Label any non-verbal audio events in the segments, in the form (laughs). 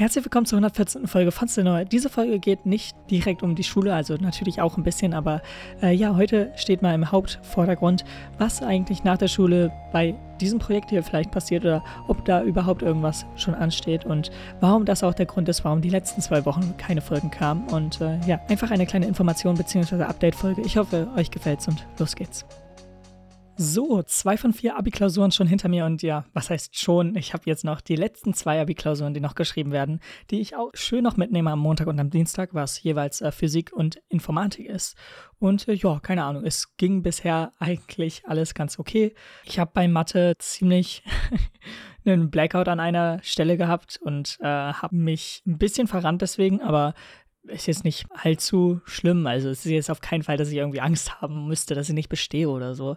Herzlich willkommen zur 114. Folge von Cinema. Diese Folge geht nicht direkt um die Schule, also natürlich auch ein bisschen, aber äh, ja, heute steht mal im Hauptvordergrund, was eigentlich nach der Schule bei diesem Projekt hier vielleicht passiert oder ob da überhaupt irgendwas schon ansteht und warum das auch der Grund ist, warum die letzten zwei Wochen keine Folgen kamen. Und äh, ja, einfach eine kleine Information bzw. Update-Folge. Ich hoffe, euch gefällt's und los geht's. So, zwei von vier Abi-Klausuren schon hinter mir und ja, was heißt schon? Ich habe jetzt noch die letzten zwei Abi-Klausuren, die noch geschrieben werden, die ich auch schön noch mitnehme am Montag und am Dienstag, was jeweils äh, Physik und Informatik ist. Und äh, ja, keine Ahnung, es ging bisher eigentlich alles ganz okay. Ich habe bei Mathe ziemlich (laughs) einen Blackout an einer Stelle gehabt und äh, habe mich ein bisschen verrannt deswegen, aber ist jetzt nicht allzu schlimm. Also es ist jetzt auf keinen Fall, dass ich irgendwie Angst haben müsste, dass ich nicht bestehe oder so.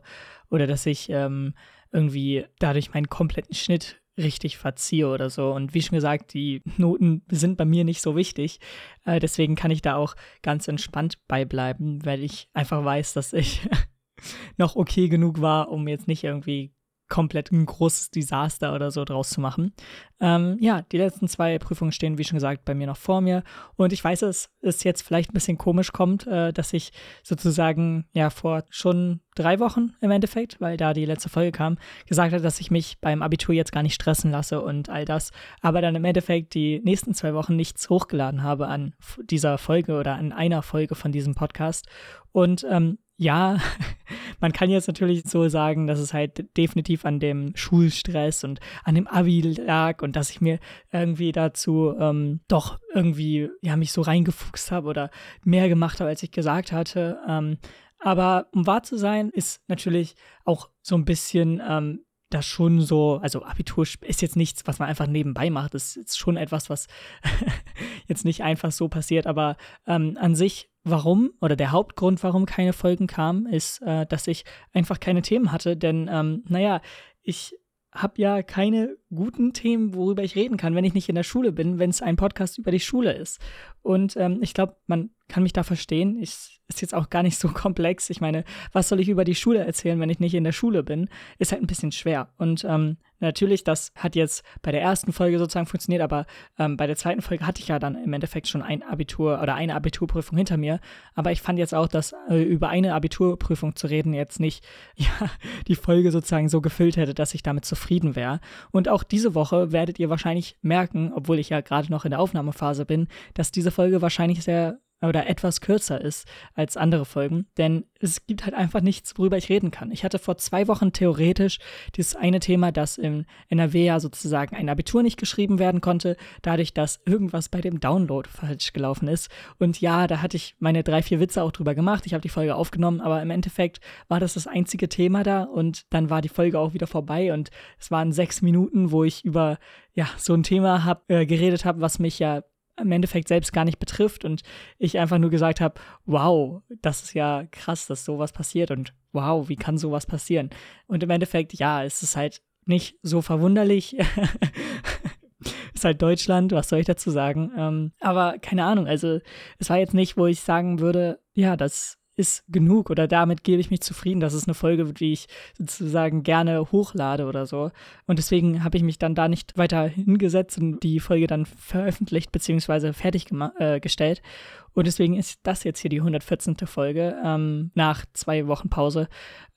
Oder dass ich ähm, irgendwie dadurch meinen kompletten Schnitt richtig verziehe oder so. Und wie schon gesagt, die Noten sind bei mir nicht so wichtig. Äh, deswegen kann ich da auch ganz entspannt beibleiben, weil ich einfach weiß, dass ich (laughs) noch okay genug war, um jetzt nicht irgendwie komplett ein großes Desaster oder so draus zu machen. Ähm, ja, die letzten zwei Prüfungen stehen, wie schon gesagt, bei mir noch vor mir. Und ich weiß, dass es jetzt vielleicht ein bisschen komisch kommt, äh, dass ich sozusagen ja vor schon drei Wochen im Endeffekt, weil da die letzte Folge kam, gesagt hat, dass ich mich beim Abitur jetzt gar nicht stressen lasse und all das. Aber dann im Endeffekt die nächsten zwei Wochen nichts hochgeladen habe an dieser Folge oder an einer Folge von diesem Podcast. Und ähm, ja, (laughs) man kann jetzt natürlich so sagen, dass es halt definitiv an dem Schulstress und an dem Abi lag und dass ich mir irgendwie dazu ähm, doch irgendwie, ja, mich so reingefuchst habe oder mehr gemacht habe, als ich gesagt hatte. Ähm, aber um wahr zu sein, ist natürlich auch so ein bisschen ähm, das schon so, also Abitur ist jetzt nichts, was man einfach nebenbei macht. Das ist schon etwas, was (laughs) jetzt nicht einfach so passiert, aber ähm, an sich warum oder der Hauptgrund, warum keine Folgen kamen, ist, äh, dass ich einfach keine Themen hatte. Denn, ähm, naja, ich habe ja keine guten Themen, worüber ich reden kann, wenn ich nicht in der Schule bin, wenn es ein Podcast über die Schule ist. Und ähm, ich glaube, man kann mich da verstehen. Ich, ist jetzt auch gar nicht so (laughs) komplex. Ich meine, was soll ich über die Schule erzählen, wenn ich nicht in der Schule bin? Ist halt ein bisschen schwer. Und ähm, natürlich, das hat jetzt bei der ersten Folge sozusagen funktioniert, aber ähm, bei der zweiten Folge hatte ich ja dann im Endeffekt schon ein Abitur oder eine Abiturprüfung hinter mir. Aber ich fand jetzt auch, dass äh, über eine Abiturprüfung zu reden jetzt nicht (laughs) ja, die Folge sozusagen so gefüllt hätte, dass ich damit zufrieden wäre. Und auch diese Woche werdet ihr wahrscheinlich merken, obwohl ich ja gerade noch in der Aufnahmephase bin, dass diese Folge wahrscheinlich sehr oder etwas kürzer ist als andere Folgen, denn es gibt halt einfach nichts, worüber ich reden kann. Ich hatte vor zwei Wochen theoretisch dieses eine Thema, dass im NRW ja sozusagen ein Abitur nicht geschrieben werden konnte, dadurch, dass irgendwas bei dem Download falsch gelaufen ist. Und ja, da hatte ich meine drei, vier Witze auch drüber gemacht. Ich habe die Folge aufgenommen, aber im Endeffekt war das das einzige Thema da und dann war die Folge auch wieder vorbei und es waren sechs Minuten, wo ich über ja so ein Thema hab, äh, geredet habe, was mich ja im Endeffekt selbst gar nicht betrifft und ich einfach nur gesagt habe, wow, das ist ja krass, dass sowas passiert und wow, wie kann sowas passieren? Und im Endeffekt, ja, es ist halt nicht so verwunderlich. (laughs) ist halt Deutschland, was soll ich dazu sagen? Ähm, aber keine Ahnung, also es war jetzt nicht, wo ich sagen würde, ja, das ist genug oder damit gebe ich mich zufrieden. Das ist eine Folge, die ich sozusagen gerne hochlade oder so. Und deswegen habe ich mich dann da nicht weiter hingesetzt und die Folge dann veröffentlicht bzw. fertiggestellt. Äh, und deswegen ist das jetzt hier die 114. Folge ähm, nach zwei Wochen Pause.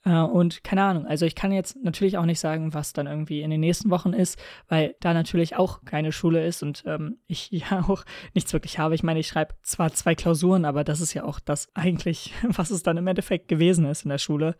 Äh, und keine Ahnung, also ich kann jetzt natürlich auch nicht sagen, was dann irgendwie in den nächsten Wochen ist, weil da natürlich auch keine Schule ist und ähm, ich (laughs) ja auch nichts wirklich habe. Ich meine, ich schreibe zwar zwei Klausuren, aber das ist ja auch das eigentlich, (laughs) was es dann im Endeffekt gewesen ist in der Schule.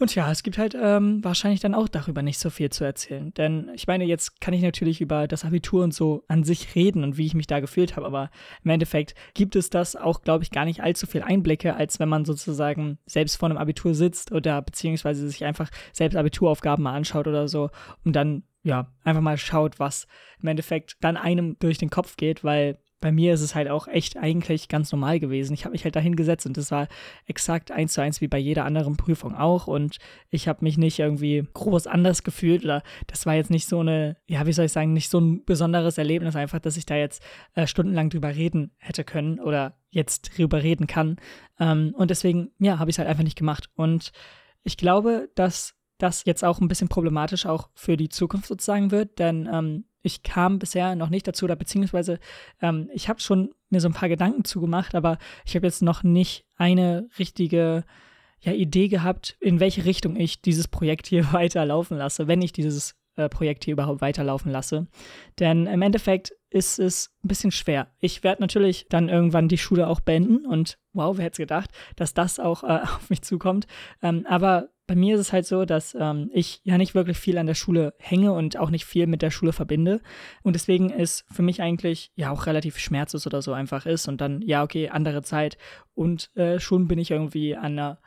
Und ja, es gibt halt ähm, wahrscheinlich dann auch darüber nicht so viel zu erzählen. Denn ich meine, jetzt kann ich natürlich über das Abitur und so an sich reden und wie ich mich da gefühlt habe, aber im Endeffekt gibt es das auch, glaube ich, gar nicht allzu viel Einblicke, als wenn man sozusagen selbst vor einem Abitur sitzt oder beziehungsweise sich einfach selbst Abituraufgaben mal anschaut oder so und dann ja, einfach mal schaut, was im Endeffekt dann einem durch den Kopf geht, weil bei mir ist es halt auch echt eigentlich ganz normal gewesen. Ich habe mich halt dahin gesetzt und das war exakt eins zu eins wie bei jeder anderen Prüfung auch. Und ich habe mich nicht irgendwie groß anders gefühlt oder das war jetzt nicht so eine, ja, wie soll ich sagen, nicht so ein besonderes Erlebnis einfach, dass ich da jetzt äh, stundenlang drüber reden hätte können oder jetzt drüber reden kann. Ähm, und deswegen, ja, habe ich es halt einfach nicht gemacht. Und ich glaube, dass das jetzt auch ein bisschen problematisch auch für die Zukunft sozusagen wird, denn ähm, ich kam bisher noch nicht dazu, oder beziehungsweise ähm, ich habe schon mir so ein paar Gedanken zugemacht, aber ich habe jetzt noch nicht eine richtige ja, Idee gehabt, in welche Richtung ich dieses Projekt hier (laughs) weiterlaufen lasse, wenn ich dieses Projekt hier überhaupt weiterlaufen lasse. Denn im Endeffekt ist es ein bisschen schwer. Ich werde natürlich dann irgendwann die Schule auch beenden und wow, wer hätte es gedacht, dass das auch äh, (laughs) auf mich zukommt. Ähm, aber bei mir ist es halt so, dass ähm, ich ja nicht wirklich viel an der Schule hänge und auch nicht viel mit der Schule verbinde. Und deswegen ist für mich eigentlich ja auch relativ schmerzlos oder so einfach ist. Und dann, ja, okay, andere Zeit. Und äh, schon bin ich irgendwie an einer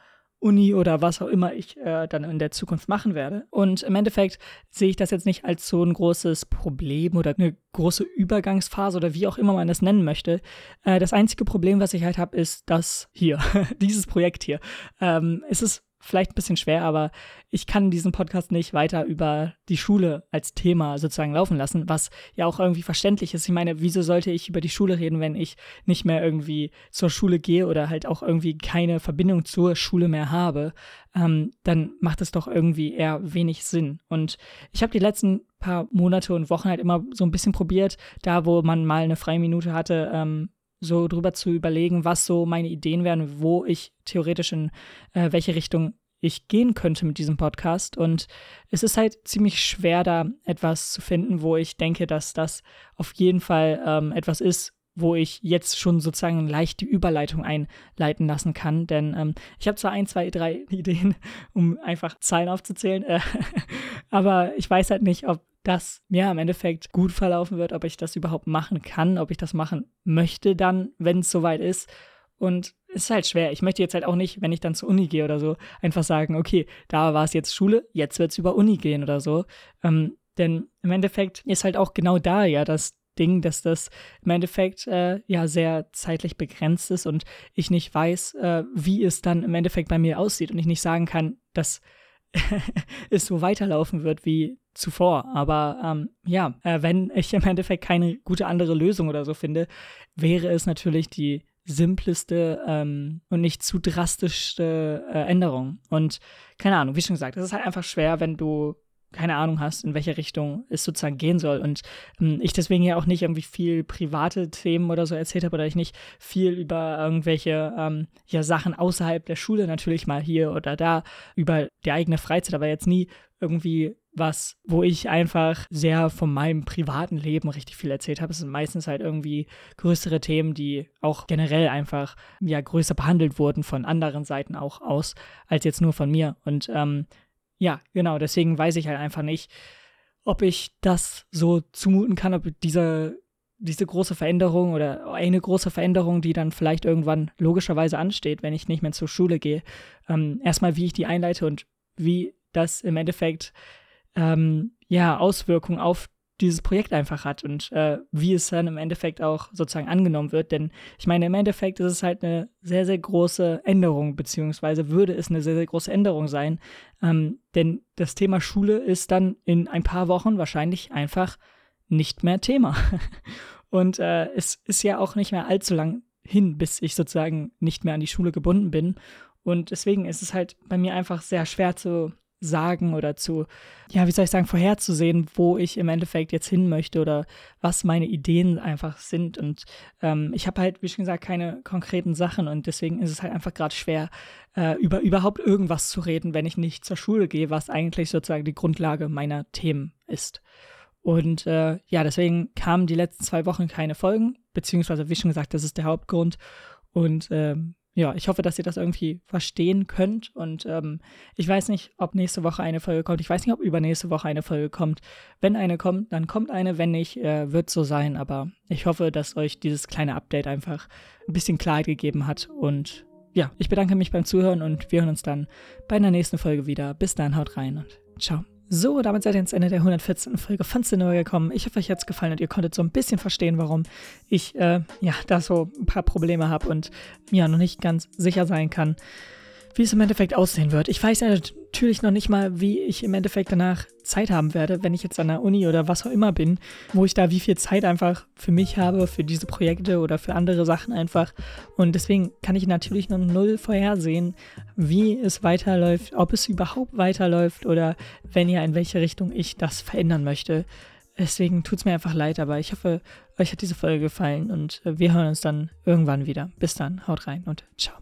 Uni oder was auch immer ich äh, dann in der Zukunft machen werde. Und im Endeffekt sehe ich das jetzt nicht als so ein großes Problem oder eine große Übergangsphase oder wie auch immer man das nennen möchte. Äh, das einzige Problem, was ich halt habe, ist das hier, (laughs) dieses Projekt hier. Ähm, es ist vielleicht ein bisschen schwer, aber ich kann diesen Podcast nicht weiter über die Schule als Thema sozusagen laufen lassen, was ja auch irgendwie verständlich ist. Ich meine, wieso sollte ich über die Schule reden, wenn ich nicht mehr irgendwie zur Schule gehe oder halt auch irgendwie keine Verbindung zur Schule mehr habe? Ähm, dann macht es doch irgendwie eher wenig Sinn. Und ich habe die letzten paar Monate und Wochen halt immer so ein bisschen probiert, da wo man mal eine freie Minute hatte, ähm, so drüber zu überlegen, was so meine Ideen wären, wo ich theoretisch in äh, welche Richtung ich gehen könnte mit diesem Podcast. Und es ist halt ziemlich schwer, da etwas zu finden, wo ich denke, dass das auf jeden Fall ähm, etwas ist, wo ich jetzt schon sozusagen leicht die Überleitung einleiten lassen kann. Denn ähm, ich habe zwar ein, zwei, drei (laughs) Ideen, um einfach Zahlen aufzuzählen, äh, (laughs) aber ich weiß halt nicht, ob das mir im Endeffekt gut verlaufen wird, ob ich das überhaupt machen kann, ob ich das machen möchte dann, wenn es soweit ist. Und es ist halt schwer. Ich möchte jetzt halt auch nicht, wenn ich dann zur Uni gehe oder so, einfach sagen, okay, da war es jetzt Schule, jetzt wird es über Uni gehen oder so. Ähm, denn im Endeffekt ist halt auch genau da ja das Ding, dass das im Endeffekt äh, ja sehr zeitlich begrenzt ist und ich nicht weiß, äh, wie es dann im Endeffekt bei mir aussieht und ich nicht sagen kann, dass (laughs) es so weiterlaufen wird wie zuvor. Aber ähm, ja, äh, wenn ich im Endeffekt keine gute andere Lösung oder so finde, wäre es natürlich die simpleste ähm, und nicht zu drastischste äh, Änderung. Und keine Ahnung, wie schon gesagt, es ist halt einfach schwer, wenn du keine Ahnung hast, in welche Richtung es sozusagen gehen soll. Und ähm, ich deswegen ja auch nicht irgendwie viel private Themen oder so erzählt habe oder ich nicht viel über irgendwelche ähm, ja, Sachen außerhalb der Schule natürlich mal hier oder da, über die eigene Freizeit, aber jetzt nie irgendwie was, wo ich einfach sehr von meinem privaten Leben richtig viel erzählt habe. Es sind meistens halt irgendwie größere Themen, die auch generell einfach ja größer behandelt wurden von anderen Seiten auch aus, als jetzt nur von mir. Und ähm, ja, genau, deswegen weiß ich halt einfach nicht, ob ich das so zumuten kann, ob diese, diese große Veränderung oder eine große Veränderung, die dann vielleicht irgendwann logischerweise ansteht, wenn ich nicht mehr zur Schule gehe, ähm, erstmal wie ich die einleite und wie das im Endeffekt ähm, ja Auswirkungen auf dieses Projekt einfach hat und äh, wie es dann im Endeffekt auch sozusagen angenommen wird. Denn ich meine, im Endeffekt ist es halt eine sehr, sehr große Änderung, beziehungsweise würde es eine sehr, sehr große Änderung sein. Ähm, denn das Thema Schule ist dann in ein paar Wochen wahrscheinlich einfach nicht mehr Thema. (laughs) und äh, es ist ja auch nicht mehr allzu lang hin, bis ich sozusagen nicht mehr an die Schule gebunden bin. Und deswegen ist es halt bei mir einfach sehr schwer zu sagen oder zu, ja, wie soll ich sagen, vorherzusehen, wo ich im Endeffekt jetzt hin möchte oder was meine Ideen einfach sind. Und ähm, ich habe halt, wie schon gesagt, keine konkreten Sachen und deswegen ist es halt einfach gerade schwer, äh, über überhaupt irgendwas zu reden, wenn ich nicht zur Schule gehe, was eigentlich sozusagen die Grundlage meiner Themen ist. Und äh, ja, deswegen kamen die letzten zwei Wochen keine Folgen, beziehungsweise wie schon gesagt, das ist der Hauptgrund. Und ähm, ja, ich hoffe, dass ihr das irgendwie verstehen könnt. Und ähm, ich weiß nicht, ob nächste Woche eine Folge kommt. Ich weiß nicht, ob übernächste Woche eine Folge kommt. Wenn eine kommt, dann kommt eine. Wenn nicht, äh, wird so sein. Aber ich hoffe, dass euch dieses kleine Update einfach ein bisschen Klarheit gegeben hat. Und ja, ich bedanke mich beim Zuhören und wir hören uns dann bei einer nächsten Folge wieder. Bis dann, haut rein und ciao. So, damit seid ihr ins Ende der 114. Folge von Cinema gekommen. Ich hoffe, euch hat es gefallen und ihr konntet so ein bisschen verstehen, warum ich äh, ja da so ein paar Probleme habe und ja noch nicht ganz sicher sein kann, wie es im Endeffekt aussehen wird. Ich weiß ja natürlich noch nicht mal, wie ich im Endeffekt danach Zeit haben werde, wenn ich jetzt an der Uni oder was auch immer bin, wo ich da wie viel Zeit einfach für mich habe, für diese Projekte oder für andere Sachen einfach. Und deswegen kann ich natürlich noch null vorhersehen, wie es weiterläuft, ob es überhaupt weiterläuft oder wenn ja, in welche Richtung ich das verändern möchte. Deswegen tut es mir einfach leid, aber ich hoffe, euch hat diese Folge gefallen und wir hören uns dann irgendwann wieder. Bis dann, haut rein und ciao.